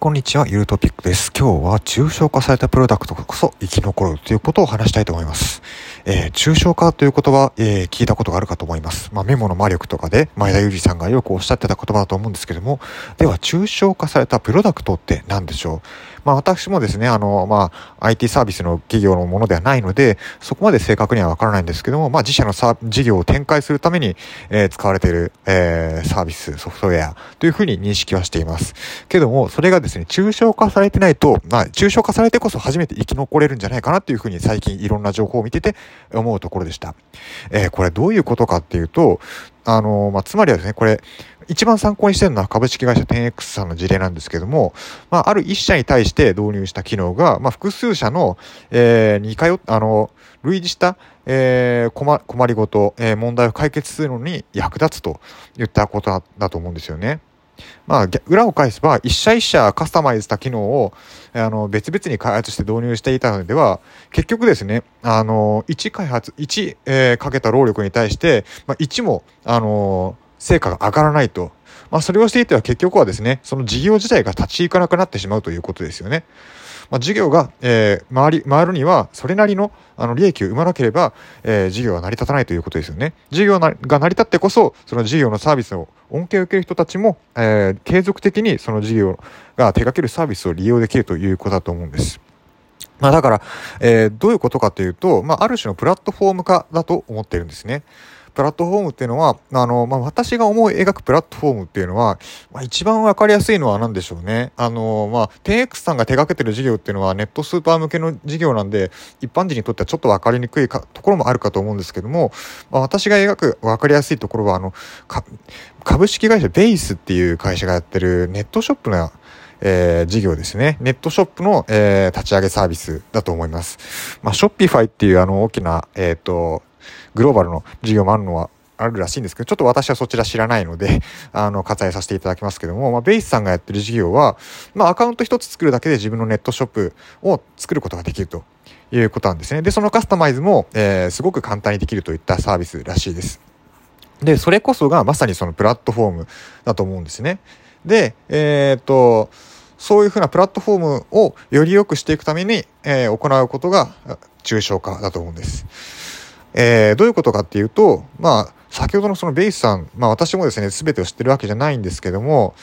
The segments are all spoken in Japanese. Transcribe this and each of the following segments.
こんにちは、ゆるトピックです。今日は抽象化されたプロダクトこそ生き残るということを話したいと思います。えー、抽象化という言葉、えー、聞いたことがあるかと思います。まあ、メモの魔力とかで前田裕二さんがよくおっしゃってた言葉だと思うんですけども、では、抽象化されたプロダクトって何でしょう？まあ、私もですね、あの、まあ、IT サービスの企業のものではないので、そこまで正確にはわからないんですけども、まあ、自社の事業を展開するために、えー、使われている、えー、サービス、ソフトウェアというふうに認識はしています。けども、それがですね、抽象化されてないと、まあ、抽象化されてこそ初めて生き残れるんじゃないかなっていうふうに最近いろんな情報を見てて思うところでした。えー、これどういうことかっていうと、あの、まあ、つまりはですね、これ、一番参考にしてるのは株式会社 10X さんの事例なんですけども、まあ、ある1社に対して導入した機能が、まあ、複数社の、えー、似通、あの、類似した、えー、困困りごと、えー、問題を解決するのに役立つといったことだと思うんですよね。まあ、裏を返せば、一社一社カスタマイズした機能を、あの、別々に開発して導入していたのでは、結局ですね、あの、1開発、1、えー、かけた労力に対して、まあ、1も、あの、成果が上がらないと。まあ、それをしていては結局はですね、その事業自体が立ち行かなくなってしまうということですよね。まあ、事業が、えー、回り、回るには、それなりの、あの、利益を生まなければ、えー、事業は成り立たないということですよね。事業が成り立ってこそ、その事業のサービスを恩恵を受ける人たちも、えー、継続的にその事業が手掛けるサービスを利用できるということだと思うんです。まあだから、えー、どういうことかというと、まあある種のプラットフォーム化だと思ってるんですね。プラットフォームっていうのは、あの、まあ、私が思い描くプラットフォームっていうのは、まあ、一番わかりやすいのは何でしょうね。あの、まあ、10X さんが手掛けてる事業っていうのはネットスーパー向けの事業なんで、一般人にとってはちょっとわかりにくいかところもあるかと思うんですけども、まあ、私が描くわかりやすいところは、あの、株式会社ベースっていう会社がやってるネットショップのえー、事業ですね。ネットショップの、えー、立ち上げサービスだと思います。まあ、ショッピファイっていうあの大きな、えっ、ー、と、グローバルの事業もあるのは、あるらしいんですけど、ちょっと私はそちら知らないので、あの、割愛させていただきますけども、まあ、ベイスさんがやってる事業は、まあ、アカウント一つ作るだけで自分のネットショップを作ることができるということなんですね。で、そのカスタマイズも、えー、すごく簡単にできるといったサービスらしいです。で、それこそがまさにそのプラットフォームだと思うんですね。で、えー、っと、そういうふうなプラットフォームをより良くしていくために、えー、行うことが抽象化だと思うんです。えー、どういうことかっていうと、まあ、先ほどのそのベイスさん、まあ私もですね、すべてを知ってるわけじゃないんですけども、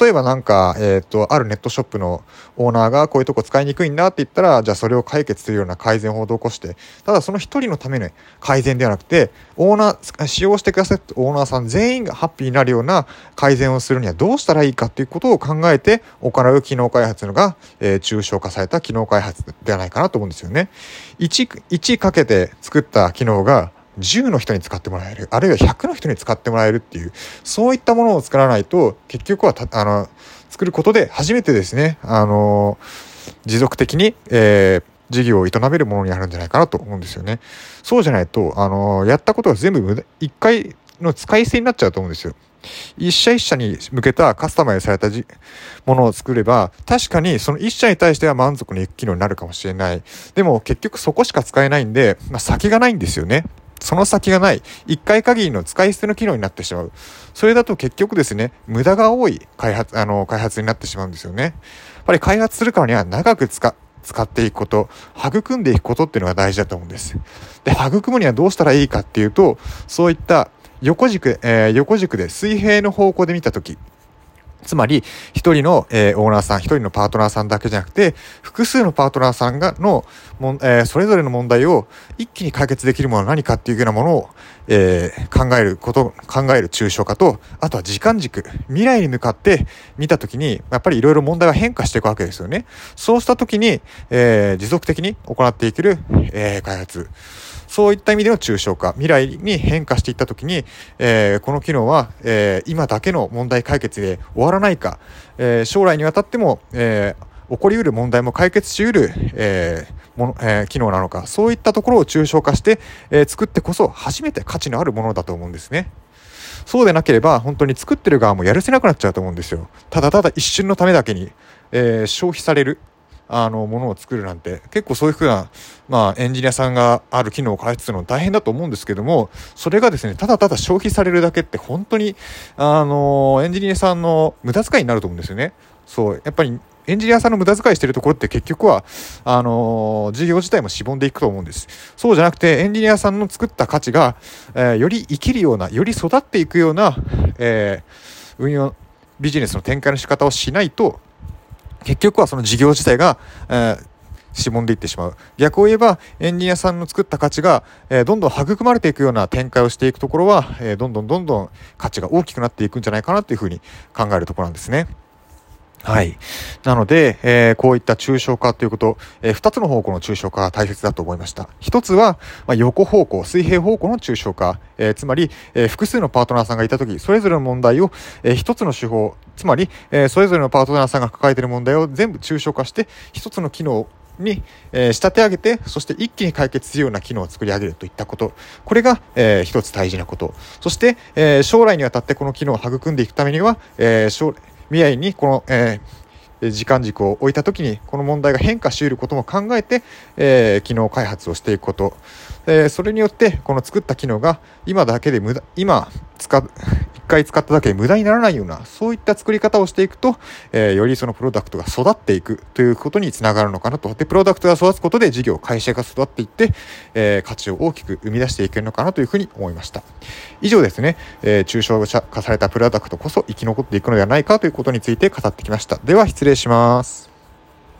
例えばなんか、えっ、ー、と、あるネットショップのオーナーがこういうとこ使いにくいんだって言ったら、じゃあそれを解決するような改善法を施して、ただその一人のための改善ではなくて、オーナー、使用してくださったオーナーさん全員がハッピーになるような改善をするにはどうしたらいいかっていうことを考えて行う機能開発のが、えー、抽象化された機能開発ではないかなと思うんですよね。1、1かけて作った機能が、10の人に使ってもらえるあるいは100の人に使ってもらえるっていうそういったものを作らないと結局はあの作ることで初めてですねあの持続的に、えー、事業を営めるものになるんじゃないかなと思うんですよね。そうじゃないとあのやったことが全部無駄1回の使い捨てになっちゃうと思うんですよ。一社一社に向けたカスタマイズされたものを作れば、確かにその一社に対しては満足のいく機能になるかもしれない。でも結局そこしか使えないんで、まあ、先がないんですよね。その先がない、一回限りの使い捨ての機能になってしまう。それだと結局ですね、無駄が多い開発、あの、開発になってしまうんですよね。やっぱり開発するからには長く使、使っていくこと、育んでいくことっていうのが大事だと思うんです。で、育むにはどうしたらいいかっていうと、そういった横軸、えー、横軸で水平の方向で見たとき、つまり、一人の、えー、オーナーさん、一人のパートナーさんだけじゃなくて、複数のパートナーさんがのもん、えー、それぞれの問題を一気に解決できるものは何かっていうようなものを、えー、考えること、考える抽象化と、あとは時間軸、未来に向かって見たときに、やっぱりいろいろ問題は変化していくわけですよね。そうしたときに、えー、持続的に行っていける、え、開発。そういった意味での抽象化、未来に変化していったときに、えー、この機能は、えー、今だけの問題解決で終わらないか、えー、将来にわたっても、え起こりうる問題も解決しうる、えものえ機能なのか、そういったところを抽象化して、え作ってこそ初めて価値のあるものだと思うんですね。そうでなければ、本当に作ってる側もやるせなくなっちゃうと思うんですよ。ただただ一瞬のためだけに、え消費される。あの、ものを作るなんて、結構そういうふうな、まあ、エンジニアさんがある機能を開発するの大変だと思うんですけども、それがですね、ただただ消費されるだけって本当に、あの、エンジニアさんの無駄遣いになると思うんですよね。そう、やっぱりエンジニアさんの無駄遣いしてるところって結局は、あのー、事業自体もしぼんでいくと思うんです。そうじゃなくて、エンジニアさんの作った価値が、えー、より生きるような、より育っていくような、えー、運用、ビジネスの展開の仕方をしないと、結局はその事業自体が、えー、しぼんでいってしまう。逆を言えば、エンジニアさんの作った価値が、えー、どんどん育まれていくような展開をしていくところは、えー、どんどんどんどん価値が大きくなっていくんじゃないかなというふうに考えるところなんですね。はい。なので、えー、こういった抽象化ということ、えー、2つの方向の抽象化が大切だと思いました。1つは、まあ、横方向、水平方向の抽象化、えー、つまり、えー、複数のパートナーさんがいたとき、それぞれの問題を、えー、1つの手法、つまり、えー、それぞれのパートナーさんが抱えている問題を全部抽象化して、1つの機能に、えー、仕立て上げて、そして一気に解決するような機能を作り上げるといったこと。これが、えー、一つ大事なこと。そして、えー、将来にわたってこの機能を育んでいくためには、えー、将未来にこの、えー、時間軸を置いたときに、この問題が変化しうることも考えて、えー、機能開発をしていくこと。えー、それによって、この作った機能が今だけで無駄、今使う、回使っただけで無駄にならないような、そういった作り方をしていくと、えー、よりそのプロダクトが育っていくということにつながるのかなと。で、プロダクトが育つことで事業、会社が育っていって、えー、価値を大きく生み出していけるのかなというふうに思いました。以上ですね、えー、抽象化されたプロダクトこそ生き残っていくのではないかということについて語ってきました。では、失礼します。